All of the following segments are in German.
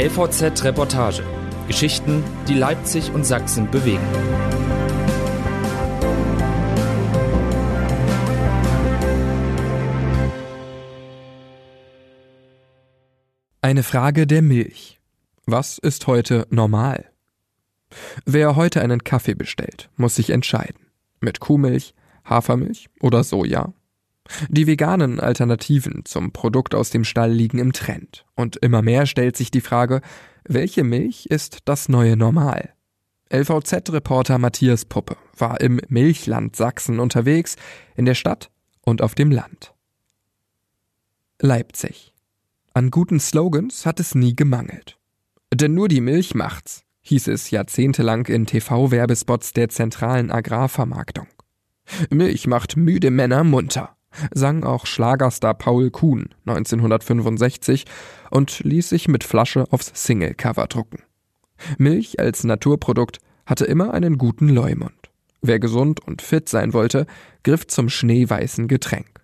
LVZ Reportage. Geschichten, die Leipzig und Sachsen bewegen. Eine Frage der Milch. Was ist heute normal? Wer heute einen Kaffee bestellt, muss sich entscheiden. Mit Kuhmilch, Hafermilch oder Soja. Die veganen Alternativen zum Produkt aus dem Stall liegen im Trend. Und immer mehr stellt sich die Frage, welche Milch ist das neue Normal? LVZ-Reporter Matthias Puppe war im Milchland Sachsen unterwegs, in der Stadt und auf dem Land. Leipzig. An guten Slogans hat es nie gemangelt. Denn nur die Milch macht's, hieß es jahrzehntelang in TV-Werbespots der zentralen Agrarvermarktung. Milch macht müde Männer munter, sang auch Schlagerstar Paul Kuhn 1965 und ließ sich mit Flasche aufs Singlecover drucken. Milch als Naturprodukt hatte immer einen guten Leumund. Wer gesund und fit sein wollte, griff zum schneeweißen Getränk.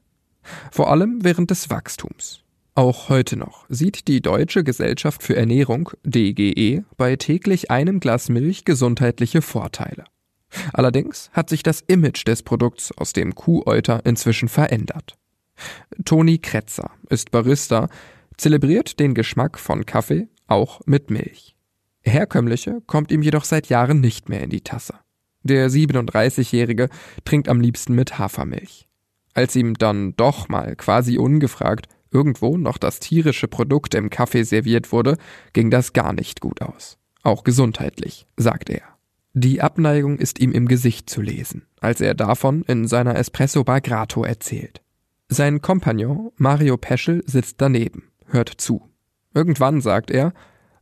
Vor allem während des Wachstums. Auch heute noch sieht die Deutsche Gesellschaft für Ernährung DGE bei täglich einem Glas Milch gesundheitliche Vorteile. Allerdings hat sich das Image des Produkts aus dem Kuhäuter inzwischen verändert. Toni Kretzer ist Barista, zelebriert den Geschmack von Kaffee auch mit Milch. Herkömmliche kommt ihm jedoch seit Jahren nicht mehr in die Tasse. Der 37-Jährige trinkt am liebsten mit Hafermilch. Als ihm dann doch mal quasi ungefragt irgendwo noch das tierische Produkt im Kaffee serviert wurde, ging das gar nicht gut aus. Auch gesundheitlich, sagt er. Die Abneigung ist ihm im Gesicht zu lesen, als er davon in seiner Espresso Bar Grato erzählt. Sein Kompagnon Mario Peschel sitzt daneben, hört zu. Irgendwann sagt er,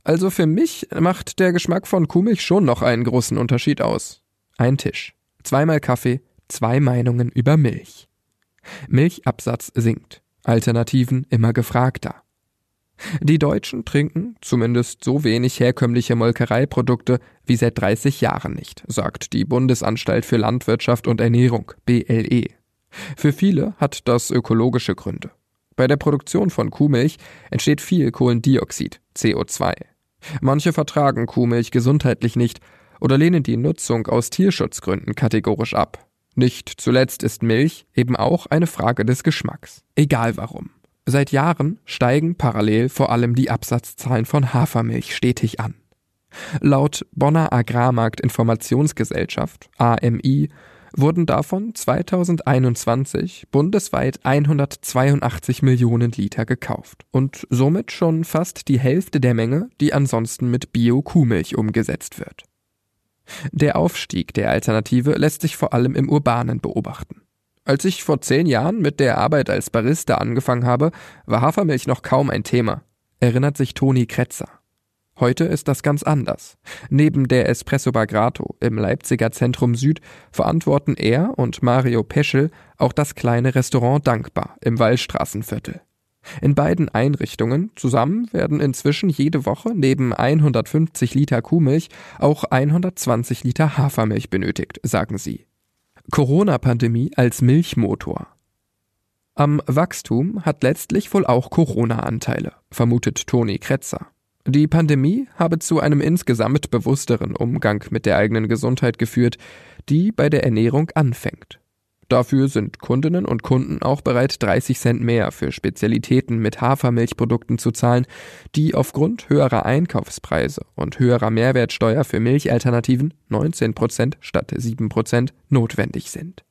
also für mich macht der Geschmack von Kuhmilch schon noch einen großen Unterschied aus. Ein Tisch, zweimal Kaffee, zwei Meinungen über Milch. Milchabsatz sinkt. Alternativen immer gefragter. Die Deutschen trinken zumindest so wenig herkömmliche Molkereiprodukte wie seit 30 Jahren nicht, sagt die Bundesanstalt für Landwirtschaft und Ernährung BLE. Für viele hat das ökologische Gründe. Bei der Produktion von Kuhmilch entsteht viel Kohlendioxid, CO2. Manche vertragen Kuhmilch gesundheitlich nicht oder lehnen die Nutzung aus Tierschutzgründen kategorisch ab. Nicht zuletzt ist Milch eben auch eine Frage des Geschmacks. Egal warum. Seit Jahren steigen parallel vor allem die Absatzzahlen von Hafermilch stetig an. Laut Bonner Agrarmarkt Informationsgesellschaft AMI wurden davon 2021 bundesweit 182 Millionen Liter gekauft und somit schon fast die Hälfte der Menge, die ansonsten mit Bio-Kuhmilch umgesetzt wird. Der Aufstieg der Alternative lässt sich vor allem im Urbanen beobachten. Als ich vor zehn Jahren mit der Arbeit als Barista angefangen habe, war Hafermilch noch kaum ein Thema, erinnert sich Toni Kretzer. Heute ist das ganz anders. Neben der Espresso Bagrato im Leipziger Zentrum Süd verantworten er und Mario Peschel auch das kleine Restaurant Dankbar im Wallstraßenviertel. In beiden Einrichtungen zusammen werden inzwischen jede Woche neben 150 Liter Kuhmilch auch 120 Liter Hafermilch benötigt, sagen sie. Corona-Pandemie als Milchmotor. Am Wachstum hat letztlich wohl auch Corona-Anteile, vermutet Toni Kretzer. Die Pandemie habe zu einem insgesamt bewussteren Umgang mit der eigenen Gesundheit geführt, die bei der Ernährung anfängt. Dafür sind Kundinnen und Kunden auch bereit, 30 Cent mehr für Spezialitäten mit Hafermilchprodukten zu zahlen, die aufgrund höherer Einkaufspreise und höherer Mehrwertsteuer für Milchalternativen 19 Prozent statt 7 Prozent notwendig sind.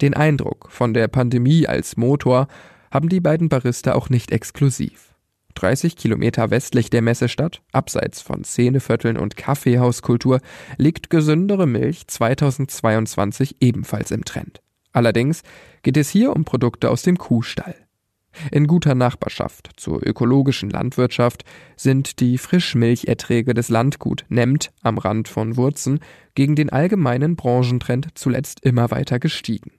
Den Eindruck von der Pandemie als Motor haben die beiden Barista auch nicht exklusiv. 30 Kilometer westlich der Messestadt, abseits von Szenevierteln und Kaffeehauskultur, liegt gesündere Milch 2022 ebenfalls im Trend. Allerdings geht es hier um Produkte aus dem Kuhstall. In guter Nachbarschaft zur ökologischen Landwirtschaft sind die Frischmilcherträge des Landgut Nemt am Rand von Wurzen gegen den allgemeinen Branchentrend zuletzt immer weiter gestiegen.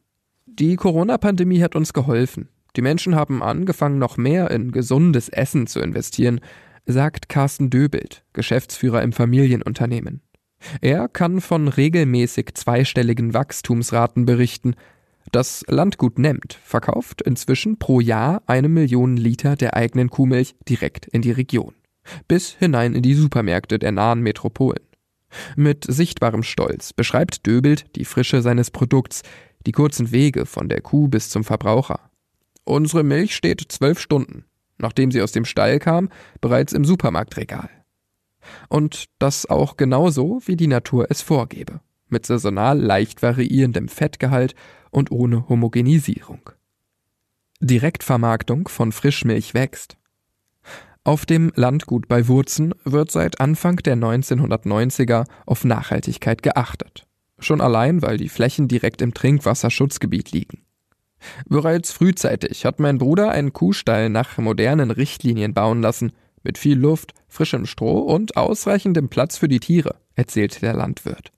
Die Corona-Pandemie hat uns geholfen. Die Menschen haben angefangen, noch mehr in gesundes Essen zu investieren, sagt Carsten Döbelt, Geschäftsführer im Familienunternehmen. Er kann von regelmäßig zweistelligen Wachstumsraten berichten, das Landgut Nemt verkauft inzwischen pro Jahr eine Million Liter der eigenen Kuhmilch direkt in die Region. bis hinein in die Supermärkte der nahen Metropolen. Mit sichtbarem Stolz beschreibt Döbelt die Frische seines Produkts, die kurzen Wege von der Kuh bis zum Verbraucher. Unsere Milch steht zwölf Stunden, nachdem sie aus dem Stall kam, bereits im Supermarktregal. Und das auch genauso, wie die Natur es vorgebe, mit saisonal leicht variierendem Fettgehalt und ohne Homogenisierung. Direktvermarktung von Frischmilch wächst. Auf dem Landgut bei Wurzen wird seit Anfang der 1990er auf Nachhaltigkeit geachtet. Schon allein, weil die Flächen direkt im Trinkwasserschutzgebiet liegen. Bereits frühzeitig hat mein Bruder einen Kuhstall nach modernen Richtlinien bauen lassen, mit viel Luft, frischem Stroh und ausreichendem Platz für die Tiere, erzählt der Landwirt.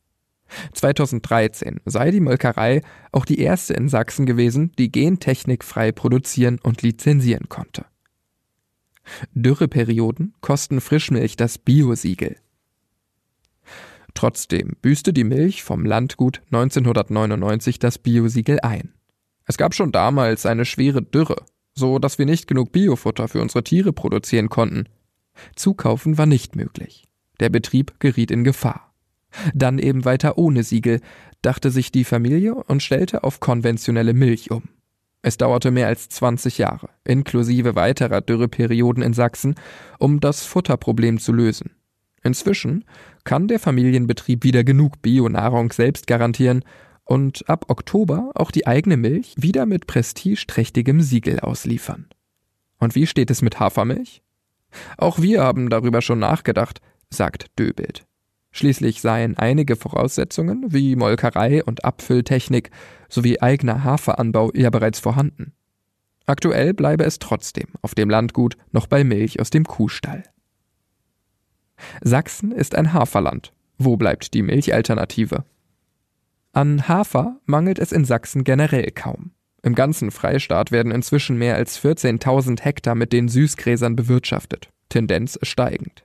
2013 sei die Molkerei auch die erste in Sachsen gewesen, die gentechnikfrei produzieren und lizenzieren konnte. Dürreperioden kosten Frischmilch das Biosiegel. Trotzdem büßte die Milch vom Landgut 1999 das Biosiegel ein. Es gab schon damals eine schwere Dürre, so dass wir nicht genug Biofutter für unsere Tiere produzieren konnten. Zukaufen war nicht möglich. Der Betrieb geriet in Gefahr. Dann eben weiter ohne Siegel, dachte sich die Familie und stellte auf konventionelle Milch um. Es dauerte mehr als 20 Jahre, inklusive weiterer Dürreperioden in Sachsen, um das Futterproblem zu lösen. Inzwischen kann der Familienbetrieb wieder genug Bionahrung selbst garantieren und ab Oktober auch die eigene Milch wieder mit prestigeträchtigem Siegel ausliefern. Und wie steht es mit Hafermilch? Auch wir haben darüber schon nachgedacht, sagt Döbelt. Schließlich seien einige Voraussetzungen wie Molkerei und Abfülltechnik sowie eigener Haferanbau ja bereits vorhanden. Aktuell bleibe es trotzdem auf dem Landgut noch bei Milch aus dem Kuhstall. Sachsen ist ein Haferland. Wo bleibt die Milchalternative? An Hafer mangelt es in Sachsen generell kaum. Im ganzen Freistaat werden inzwischen mehr als 14.000 Hektar mit den Süßgräsern bewirtschaftet, Tendenz steigend.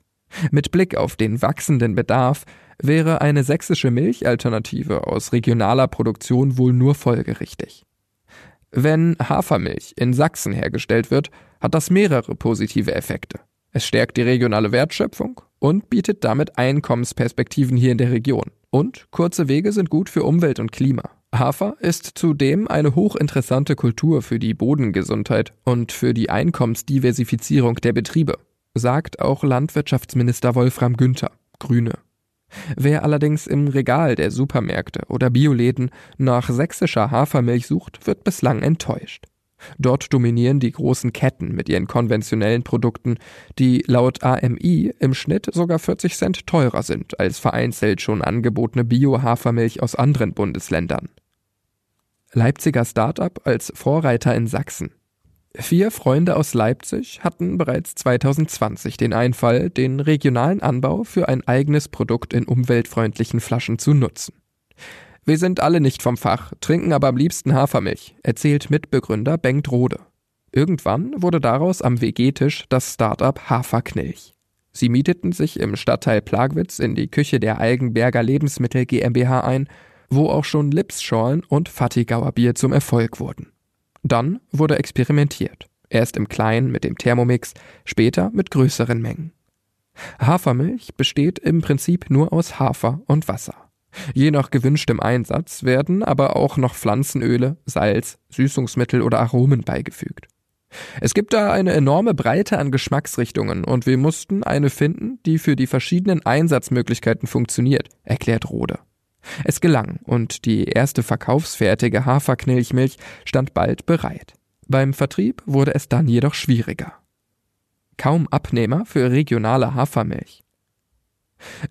Mit Blick auf den wachsenden Bedarf wäre eine sächsische Milchalternative aus regionaler Produktion wohl nur folgerichtig. Wenn Hafermilch in Sachsen hergestellt wird, hat das mehrere positive Effekte. Es stärkt die regionale Wertschöpfung und bietet damit Einkommensperspektiven hier in der Region. Und kurze Wege sind gut für Umwelt und Klima. Hafer ist zudem eine hochinteressante Kultur für die Bodengesundheit und für die Einkommensdiversifizierung der Betriebe sagt auch Landwirtschaftsminister Wolfram Günther, Grüne. Wer allerdings im Regal der Supermärkte oder Bioläden nach sächsischer Hafermilch sucht, wird bislang enttäuscht. Dort dominieren die großen Ketten mit ihren konventionellen Produkten, die laut AMI im Schnitt sogar 40 Cent teurer sind als vereinzelt schon angebotene Bio-Hafermilch aus anderen Bundesländern. Leipziger Start-up als Vorreiter in Sachsen. Vier Freunde aus Leipzig hatten bereits 2020 den Einfall, den regionalen Anbau für ein eigenes Produkt in umweltfreundlichen Flaschen zu nutzen. Wir sind alle nicht vom Fach, trinken aber am liebsten Hafermilch, erzählt Mitbegründer Bengt Rode. Irgendwann wurde daraus am WG-Tisch das Start-up Haferknilch. Sie mieteten sich im Stadtteil Plagwitz in die Küche der Eigenberger Lebensmittel GmbH ein, wo auch schon Lipsschorlen und Fattigauer Bier zum Erfolg wurden. Dann wurde experimentiert. Erst im Kleinen mit dem Thermomix, später mit größeren Mengen. Hafermilch besteht im Prinzip nur aus Hafer und Wasser. Je nach gewünschtem Einsatz werden aber auch noch Pflanzenöle, Salz, Süßungsmittel oder Aromen beigefügt. Es gibt da eine enorme Breite an Geschmacksrichtungen und wir mussten eine finden, die für die verschiedenen Einsatzmöglichkeiten funktioniert, erklärt Rode. Es gelang und die erste verkaufsfertige Haferknilchmilch stand bald bereit. Beim Vertrieb wurde es dann jedoch schwieriger. Kaum Abnehmer für regionale Hafermilch.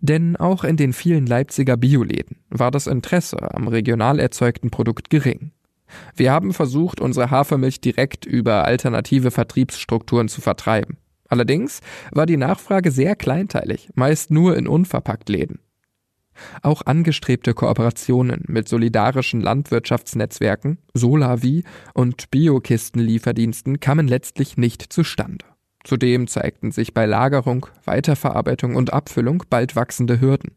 Denn auch in den vielen Leipziger Bioläden war das Interesse am regional erzeugten Produkt gering. Wir haben versucht, unsere Hafermilch direkt über alternative Vertriebsstrukturen zu vertreiben. Allerdings war die Nachfrage sehr kleinteilig, meist nur in unverpackt Läden. Auch angestrebte Kooperationen mit solidarischen Landwirtschaftsnetzwerken, Solavi und Biokistenlieferdiensten kamen letztlich nicht zustande. Zudem zeigten sich bei Lagerung, Weiterverarbeitung und Abfüllung bald wachsende Hürden.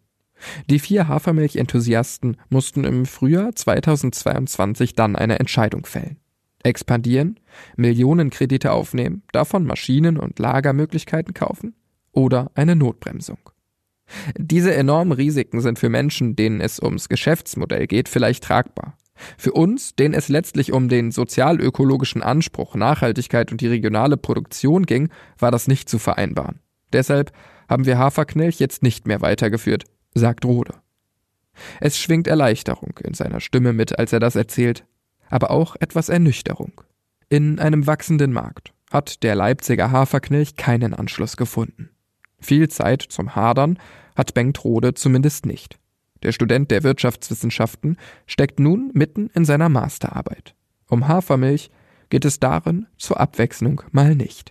Die vier Hafermilch-Enthusiasten mussten im Frühjahr 2022 dann eine Entscheidung fällen. Expandieren, Millionenkredite aufnehmen, davon Maschinen und Lagermöglichkeiten kaufen oder eine Notbremsung. Diese enormen Risiken sind für Menschen, denen es ums Geschäftsmodell geht, vielleicht tragbar. Für uns, denen es letztlich um den sozialökologischen Anspruch, Nachhaltigkeit und die regionale Produktion ging, war das nicht zu vereinbaren. Deshalb haben wir Haferknilch jetzt nicht mehr weitergeführt, sagt Rode. Es schwingt Erleichterung in seiner Stimme mit, als er das erzählt, aber auch etwas Ernüchterung. In einem wachsenden Markt hat der Leipziger Haferknilch keinen Anschluss gefunden. Viel Zeit zum Hadern hat Bengt Rode zumindest nicht. Der Student der Wirtschaftswissenschaften steckt nun mitten in seiner Masterarbeit. Um Hafermilch geht es darin zur Abwechslung mal nicht.